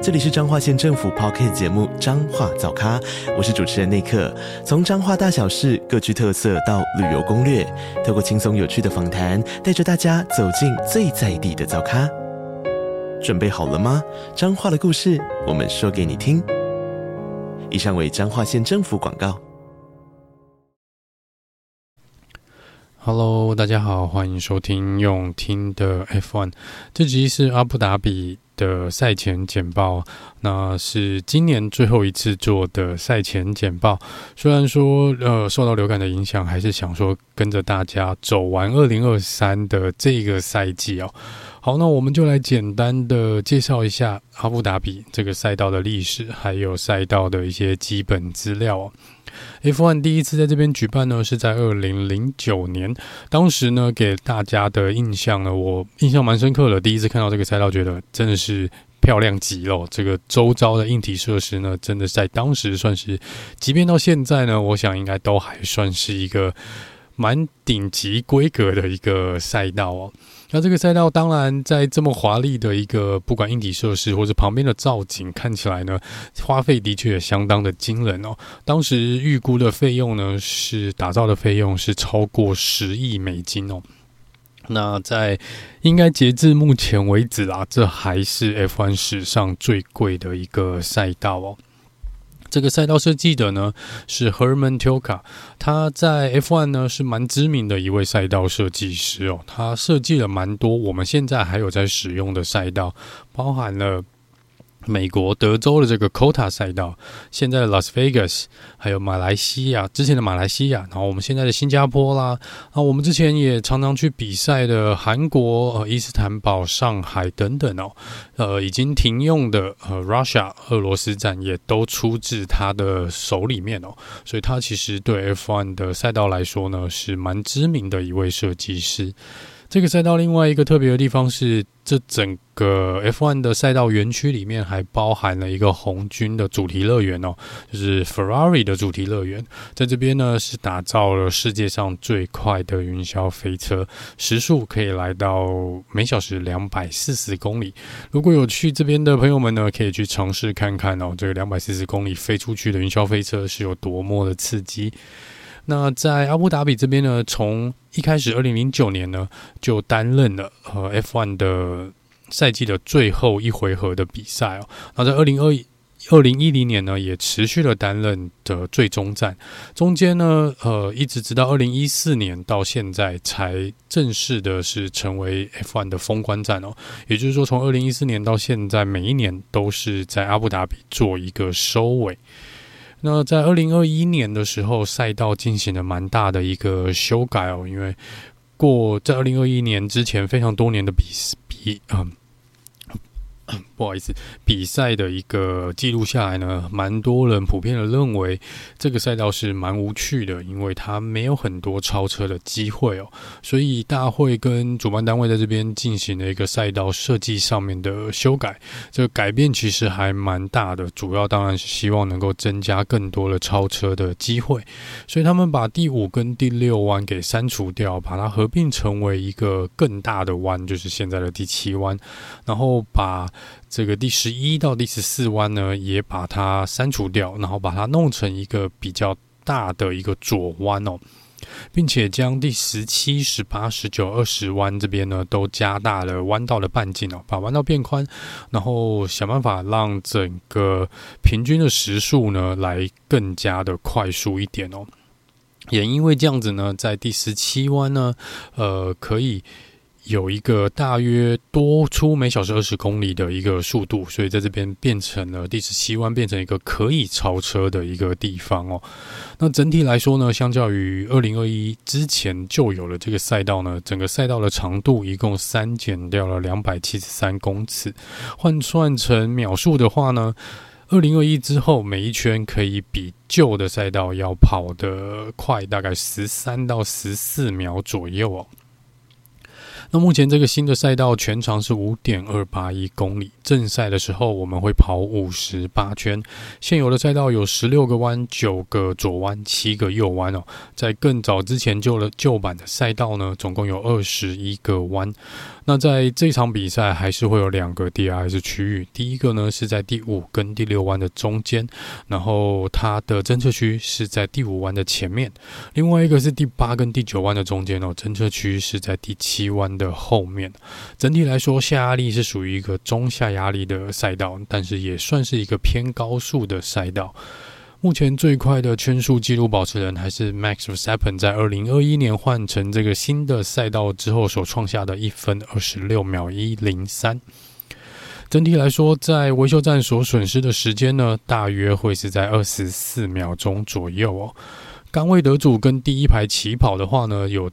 这里是彰化县政府 Podcast 节目《彰化早咖》，我是主持人内克。从彰化大小事各具特色到旅游攻略，透过轻松有趣的访谈，带着大家走进最在地的早咖。准备好了吗？彰化的故事，我们说给你听。以上为彰化县政府广告。Hello，大家好，欢迎收听用听的 F1，这集是阿布达比的赛前简报，那是今年最后一次做的赛前简报。虽然说，呃，受到流感的影响，还是想说跟着大家走完二零二三的这个赛季哦。好，那我们就来简单的介绍一下阿布达比这个赛道的历史，还有赛道的一些基本资料哦。F1 第一次在这边举办呢，是在二零零九年。当时呢，给大家的印象呢，我印象蛮深刻的。第一次看到这个赛道，觉得真的是漂亮极了。这个周遭的硬体设施呢，真的在当时算是，即便到现在呢，我想应该都还算是一个蛮顶级规格的一个赛道哦。那这个赛道当然在这么华丽的一个不管硬体设施或者旁边的造景看起来呢，花费的确也相当的惊人哦。当时预估的费用呢，是打造的费用是超过十亿美金哦。那在应该截至目前为止啊，这还是 F1 史上最贵的一个赛道哦。这个赛道设计的呢是 Herman Tilka，他在 F1 呢是蛮知名的一位赛道设计师哦，他设计了蛮多我们现在还有在使用的赛道，包含了。美国德州的这个 COTA 赛道，现在的 Las Vegas，还有马来西亚之前的马来西亚，然后我们现在的新加坡啦，啊，我们之前也常常去比赛的韩国、呃伊斯坦堡、上海等等哦，呃，已经停用的呃 Russia 俄罗斯站也都出自他的手里面哦，所以他其实对 F1 的赛道来说呢，是蛮知名的一位设计师。这个赛道另外一个特别的地方是，这整个 F1 的赛道园区里面还包含了一个红军的主题乐园哦，就是 Ferrari 的主题乐园。在这边呢，是打造了世界上最快的云霄飞车，时速可以来到每小时两百四十公里。如果有去这边的朋友们呢，可以去尝试看看哦，这个两百四十公里飞出去的云霄飞车是有多么的刺激。那在阿布达比这边呢，从一开始二零零九年呢就担任了呃 F1 的赛季的最后一回合的比赛哦。那在二零二二零一零年呢，也持续了担任的最终战。中间呢，呃，一直直到二零一四年到现在，才正式的是成为 F1 的封关战哦。也就是说，从二零一四年到现在，每一年都是在阿布达比做一个收尾。那在二零二一年的时候，赛道进行了蛮大的一个修改哦，因为过在二零二一年之前非常多年的比比嗯。不好意思，比赛的一个记录下来呢，蛮多人普遍的认为这个赛道是蛮无趣的，因为它没有很多超车的机会哦。所以大会跟主办单位在这边进行了一个赛道设计上面的修改，这个改变其实还蛮大的。主要当然是希望能够增加更多的超车的机会，所以他们把第五跟第六弯给删除掉，把它合并成为一个更大的弯，就是现在的第七弯，然后把。这个第十一到第十四弯呢，也把它删除掉，然后把它弄成一个比较大的一个左弯哦，并且将第十七、十八、十九、二十弯这边呢，都加大了弯道的半径哦，把弯道变宽，然后想办法让整个平均的时速呢，来更加的快速一点哦。也因为这样子呢，在第十七弯呢，呃，可以。有一个大约多出每小时二十公里的一个速度，所以在这边变成了第十七弯，变成一个可以超车的一个地方哦。那整体来说呢，相较于二零二一之前就有了这个赛道呢，整个赛道的长度一共删减掉了两百七十三公尺，换算成秒数的话呢，二零二一之后每一圈可以比旧的赛道要跑得快，大概十三到十四秒左右哦。那目前这个新的赛道全长是五点二八一公里，正赛的时候我们会跑五十八圈。现有的赛道有十六个弯，九个左弯，七个右弯哦。在更早之前旧了旧版的赛道呢，总共有二十一个弯。那在这场比赛还是会有两个 DRS 区域，第一个呢是在第五跟第六弯的中间，然后它的侦测区是在第五弯的前面；另外一个是第八跟第九弯的中间哦，侦测区是在第七弯的后面。整体来说，下压力是属于一个中下压力的赛道，但是也算是一个偏高速的赛道。目前最快的圈速纪录保持人还是 Max Verstappen，在二零二一年换成这个新的赛道之后所创下的一分二十六秒一零三。整体来说，在维修站所损失的时间呢，大约会是在二十四秒钟左右哦。杆位得主跟第一排起跑的话呢，有。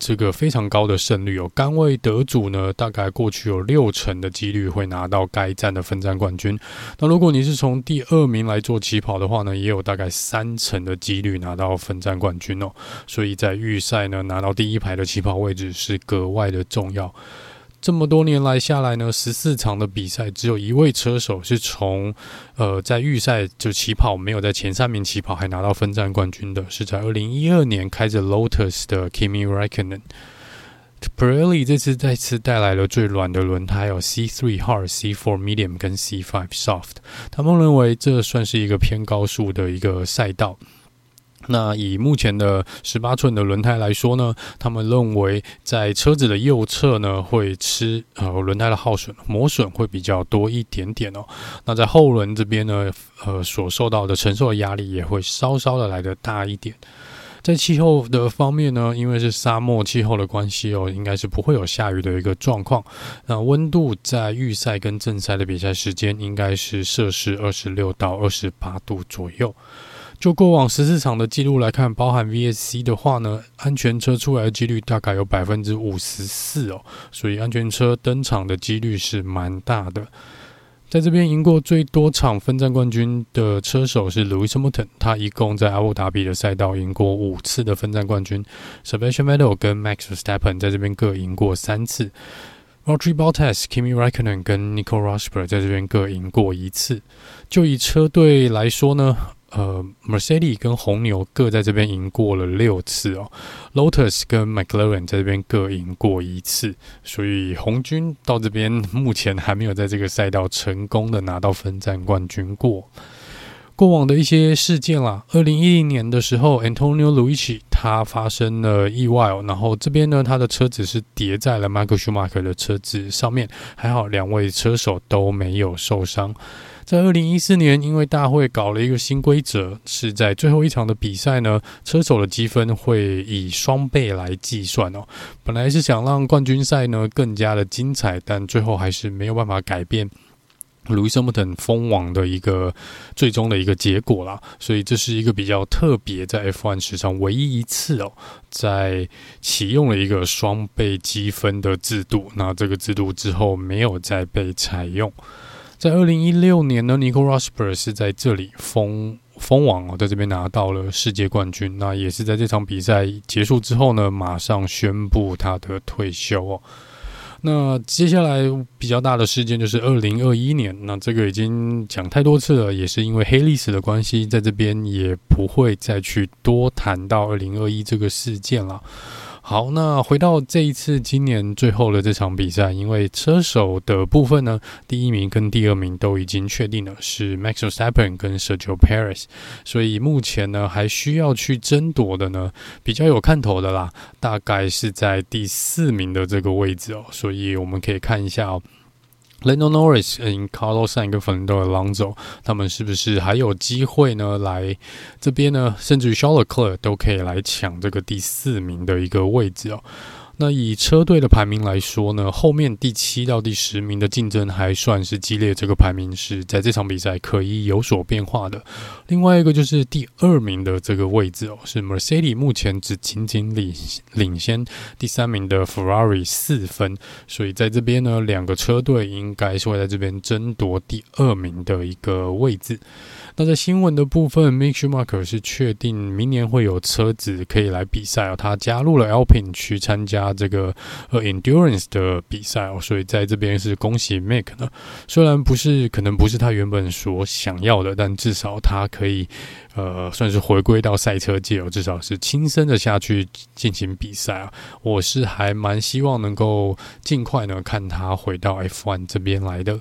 这个非常高的胜率哦，甘位得主呢，大概过去有六成的几率会拿到该站的分站冠军。那如果你是从第二名来做起跑的话呢，也有大概三成的几率拿到分站冠军哦。所以在预赛呢，拿到第一排的起跑位置是格外的重要。这么多年来下来呢，十四场的比赛，只有一位车手是从呃在预赛就起跑没有在前三名起跑，还拿到分站冠军的，是在二零一二年开着 Lotus 的 Kimi Räikkönen。Pirelli 这次再次带来了最软的轮胎，有 C3 Hard、C4 Medium 跟 C5 Soft。他们认为这算是一个偏高速的一个赛道。那以目前的十八寸的轮胎来说呢，他们认为在车子的右侧呢会吃呃轮胎的耗损磨损会比较多一点点哦。那在后轮这边呢，呃所受到的承受的压力也会稍稍的来得大一点。在气候的方面呢，因为是沙漠气候的关系哦，应该是不会有下雨的一个状况。那温度在预赛跟正赛的比赛时间应该是摄氏二十六到二十八度左右。就过往十四场的记录来看，包含 VSC 的话呢，安全车出来的几率大概有百分之五十四哦，所以安全车登场的几率是蛮大的。在这边赢过最多场分站冠军的车手是 Lewis Hamilton，他一共在阿布达比的赛道赢过五次的分站冠军。Sebastian Vettel 跟 Max Verstappen 在这边各赢过三次。Valtteri Bottas、Kimi Räikkönen 跟 Nico Rosberg 在这边各赢过一次。就以车队来说呢，呃，Mercedes 跟红牛各在这边赢过了六次哦，Lotus 跟 McLaren 在这边各赢过一次，所以红军到这边目前还没有在这个赛道成功的拿到分站冠军过。过往的一些事件啦，二零一零年的时候，Antonio Luigi 他发生了意外哦，然后这边呢，他的车子是叠在了 Michael Schumacher 的车子上面，还好两位车手都没有受伤。在二零一四年，因为大会搞了一个新规则，是在最后一场的比赛呢，车手的积分会以双倍来计算哦。本来是想让冠军赛呢更加的精彩，但最后还是没有办法改变 Lewis Hamilton 封王的一个最终的一个结果啦。所以这是一个比较特别，在 F1 史上唯一一次哦，在启用了一个双倍积分的制度。那这个制度之后没有再被采用。在二零一六年呢，Nico Rosberg 是在这里封封王哦，在这边拿到了世界冠军。那也是在这场比赛结束之后呢，马上宣布他的退休哦。那接下来比较大的事件就是二零二一年，那这个已经讲太多次了，也是因为黑历史的关系，在这边也不会再去多谈到二零二一这个事件了。好，那回到这一次今年最后的这场比赛，因为车手的部分呢，第一名跟第二名都已经确定了是 Max Verstappen 跟 Sergio p a r i s 所以目前呢还需要去争夺的呢，比较有看头的啦，大概是在第四名的这个位置哦，所以我们可以看一下哦。Lando Norris、Carlos Sainz 跟 Fernando Alonso，他们是不是还有机会呢？来这边呢，甚至于 Charles Leclerc 都可以来抢这个第四名的一个位置哦。那以车队的排名来说呢，后面第七到第十名的竞争还算是激烈，这个排名是在这场比赛可以有所变化的。另外一个就是第二名的这个位置哦，是 Mercedes 目前只仅仅领领先第三名的 Ferrari 四分，所以在这边呢，两个车队应该是会在这边争夺第二名的一个位置。那在新闻的部分，Mick Schumacher 是确定明年会有车子可以来比赛哦，他加入了 Alpine 去参加这个呃 Endurance 的比赛哦，所以在这边是恭喜 Mick 呢。虽然不是可能不是他原本所想要的，但至少他可以呃算是回归到赛车界哦，至少是亲身的下去进行比赛啊。我是还蛮希望能够尽快呢看他回到 F1 这边来的。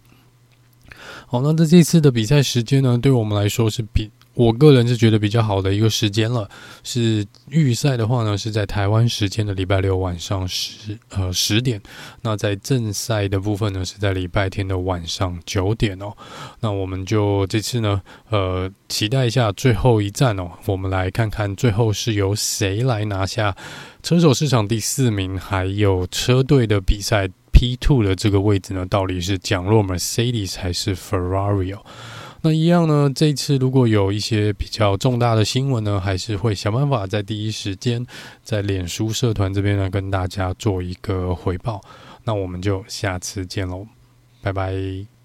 好，那在这次的比赛时间呢，对我们来说是比我个人是觉得比较好的一个时间了。是预赛的话呢，是在台湾时间的礼拜六晚上十呃十点。那在正赛的部分呢，是在礼拜天的晚上九点哦。那我们就这次呢，呃，期待一下最后一站哦。我们来看看最后是由谁来拿下车手市场第四名，还有车队的比赛。P2 的这个位置呢，到底是降落 Mercedes 还是 Ferrari 哦？那一样呢，这次如果有一些比较重大的新闻呢，还是会想办法在第一时间在脸书社团这边呢跟大家做一个回报。那我们就下次见喽，拜拜。